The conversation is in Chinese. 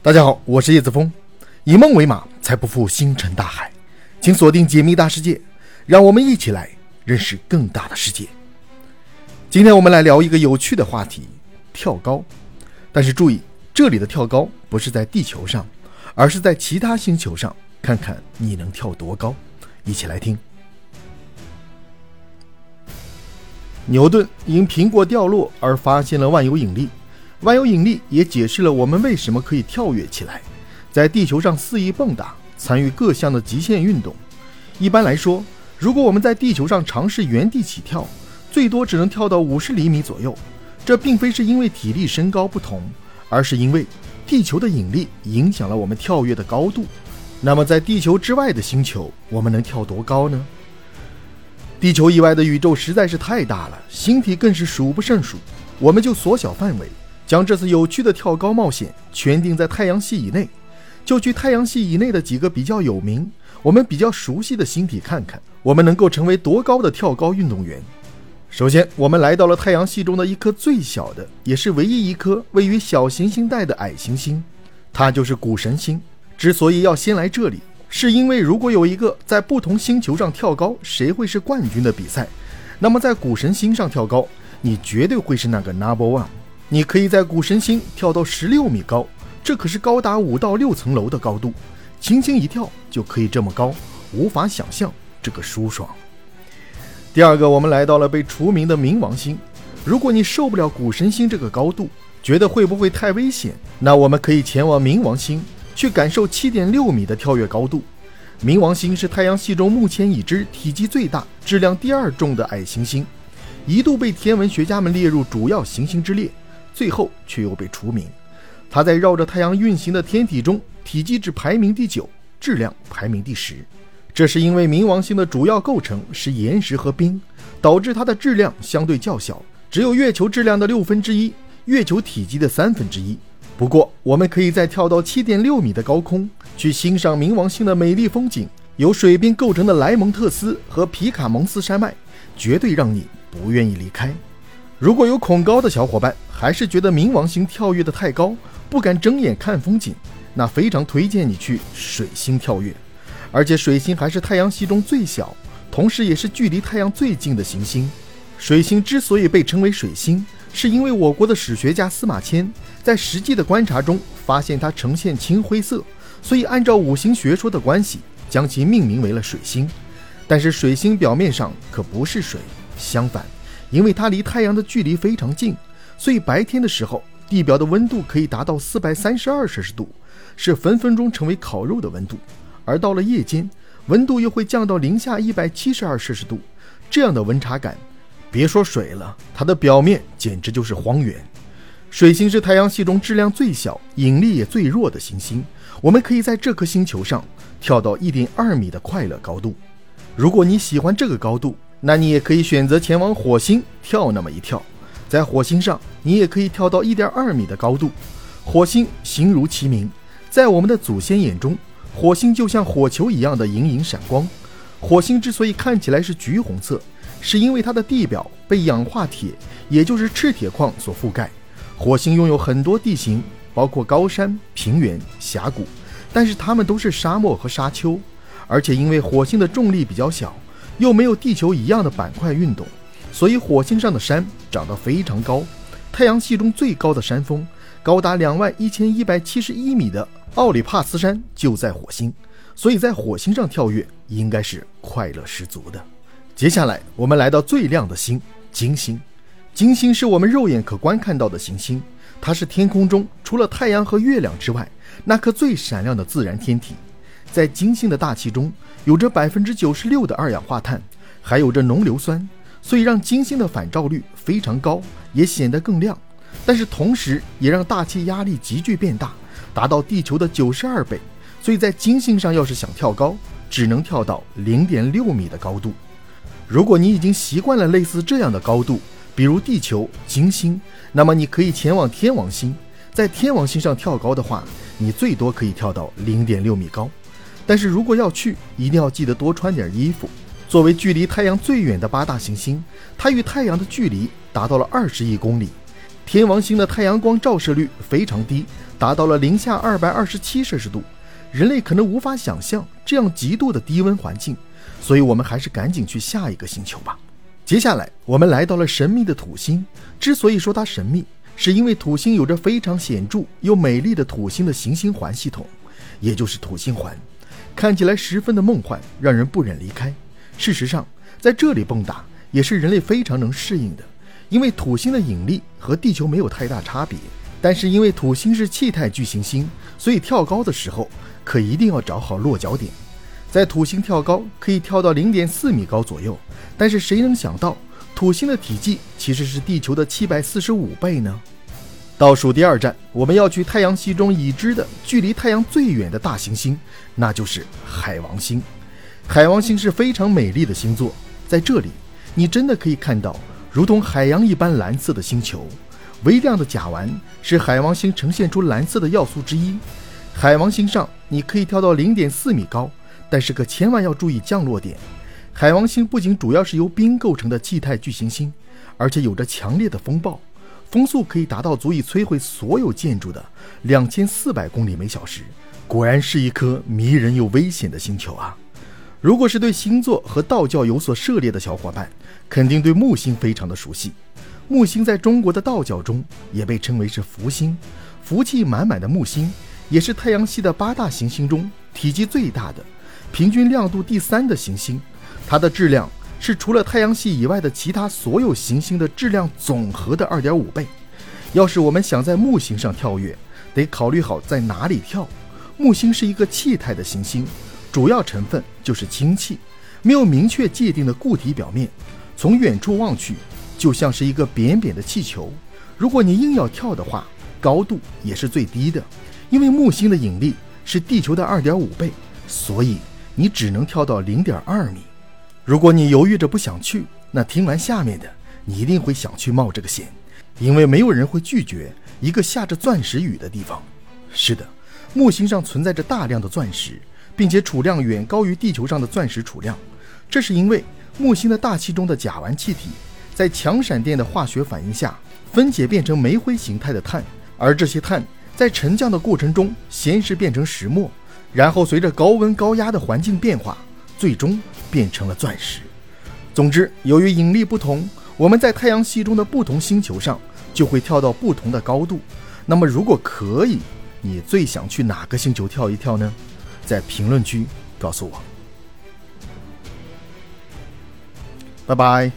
大家好，我是叶子峰，以梦为马，才不负星辰大海。请锁定解密大世界，让我们一起来认识更大的世界。今天我们来聊一个有趣的话题——跳高。但是注意，这里的跳高不是在地球上，而是在其他星球上，看看你能跳多高。一起来听。牛顿因苹果掉落而发现了万有引力。万有引力也解释了我们为什么可以跳跃起来，在地球上肆意蹦跶，参与各项的极限运动。一般来说，如果我们在地球上尝试原地起跳，最多只能跳到五十厘米左右。这并非是因为体力身高不同，而是因为地球的引力影响了我们跳跃的高度。那么，在地球之外的星球，我们能跳多高呢？地球以外的宇宙实在是太大了，星体更是数不胜数。我们就缩小范围。将这次有趣的跳高冒险圈定在太阳系以内，就去太阳系以内的几个比较有名、我们比较熟悉的星体看看，我们能够成为多高的跳高运动员。首先，我们来到了太阳系中的一颗最小的，也是唯一一颗位于小行星带的矮行星，它就是谷神星。之所以要先来这里，是因为如果有一个在不同星球上跳高谁会是冠军的比赛，那么在谷神星上跳高，你绝对会是那个 number one。你可以在谷神星跳到十六米高，这可是高达五到六层楼的高度，轻轻一跳就可以这么高，无法想象这个舒爽。第二个，我们来到了被除名的冥王星。如果你受不了谷神星这个高度，觉得会不会太危险？那我们可以前往冥王星，去感受七点六米的跳跃高度。冥王星是太阳系中目前已知体积最大、质量第二重的矮行星，一度被天文学家们列入主要行星之列。最后却又被除名。它在绕着太阳运行的天体中，体积只排名第九，质量排名第十。这是因为冥王星的主要构成是岩石和冰，导致它的质量相对较小，只有月球质量的六分之一，月球体积的三分之一。不过，我们可以在跳到七点六米的高空去欣赏冥王星的美丽风景，由水冰构成的莱蒙特斯和皮卡蒙斯山脉，绝对让你不愿意离开。如果有恐高的小伙伴，还是觉得冥王星跳跃的太高，不敢睁眼看风景，那非常推荐你去水星跳跃。而且水星还是太阳系中最小，同时也是距离太阳最近的行星。水星之所以被称为水星，是因为我国的史学家司马迁在实际的观察中发现它呈现青灰色，所以按照五行学说的关系，将其命名为了水星。但是水星表面上可不是水，相反。因为它离太阳的距离非常近，所以白天的时候，地表的温度可以达到四百三十二摄氏度，是分分钟成为烤肉的温度；而到了夜间，温度又会降到零下一百七十二摄氏度。这样的温差感，别说水了，它的表面简直就是荒原。水星是太阳系中质量最小、引力也最弱的行星，我们可以在这颗星球上跳到一点二米的快乐高度。如果你喜欢这个高度，那你也可以选择前往火星跳那么一跳，在火星上，你也可以跳到一点二米的高度。火星形如其名，在我们的祖先眼中，火星就像火球一样的隐隐闪光。火星之所以看起来是橘红色，是因为它的地表被氧化铁，也就是赤铁矿所覆盖。火星拥有很多地形，包括高山、平原、峡谷，但是它们都是沙漠和沙丘，而且因为火星的重力比较小。又没有地球一样的板块运动，所以火星上的山长得非常高。太阳系中最高的山峰，高达两万一千一百七十一米的奥里帕斯山就在火星，所以在火星上跳跃应该是快乐十足的。接下来，我们来到最亮的星——金星。金星是我们肉眼可观看到的行星，它是天空中除了太阳和月亮之外那颗最闪亮的自然天体。在金星的大气中，有着百分之九十六的二氧化碳，还有着浓硫酸，所以让金星的反照率非常高，也显得更亮。但是同时也让大气压力急剧变大，达到地球的九十二倍。所以在金星上要是想跳高，只能跳到零点六米的高度。如果你已经习惯了类似这样的高度，比如地球、金星，那么你可以前往天王星。在天王星上跳高的话，你最多可以跳到零点六米高。但是如果要去，一定要记得多穿点衣服。作为距离太阳最远的八大行星，它与太阳的距离达到了二十亿公里。天王星的太阳光照射率非常低，达到了零下二百二十七摄氏度，人类可能无法想象这样极度的低温环境，所以我们还是赶紧去下一个星球吧。接下来，我们来到了神秘的土星。之所以说它神秘，是因为土星有着非常显著又美丽的土星的行星环系统，也就是土星环，看起来十分的梦幻，让人不忍离开。事实上，在这里蹦跶也是人类非常能适应的，因为土星的引力和地球没有太大差别。但是因为土星是气态巨行星，所以跳高的时候可一定要找好落脚点。在土星跳高可以跳到零点四米高左右，但是谁能想到土星的体积其实是地球的七百四十五倍呢？倒数第二站，我们要去太阳系中已知的距离太阳最远的大行星，那就是海王星。海王星是非常美丽的星座，在这里你真的可以看到如同海洋一般蓝色的星球。微量的甲烷是海王星呈现出蓝色的要素之一。海王星上你可以跳到零点四米高，但是可千万要注意降落点。海王星不仅主要是由冰构成的气态巨行星，而且有着强烈的风暴，风速可以达到足以摧毁所有建筑的两千四百公里每小时。果然是一颗迷人又危险的星球啊！如果是对星座和道教有所涉猎的小伙伴，肯定对木星非常的熟悉。木星在中国的道教中也被称为是福星，福气满满的木星也是太阳系的八大行星中体积最大的、平均亮度第三的行星。它的质量是除了太阳系以外的其他所有行星的质量总和的二点五倍。要是我们想在木星上跳跃，得考虑好在哪里跳。木星是一个气态的行星，主要成分就是氢气，没有明确界定的固体表面，从远处望去。就像是一个扁扁的气球，如果你硬要跳的话，高度也是最低的，因为木星的引力是地球的二点五倍，所以你只能跳到零点二米。如果你犹豫着不想去，那听完下面的，你一定会想去冒这个险，因为没有人会拒绝一个下着钻石雨的地方。是的，木星上存在着大量的钻石，并且储量远高于地球上的钻石储量，这是因为木星的大气中的甲烷气体。在强闪电的化学反应下，分解变成煤灰形态的碳，而这些碳在沉降的过程中，先是变成石墨，然后随着高温高压的环境变化，最终变成了钻石。总之，由于引力不同，我们在太阳系中的不同星球上就会跳到不同的高度。那么，如果可以，你最想去哪个星球跳一跳呢？在评论区告诉我。拜拜。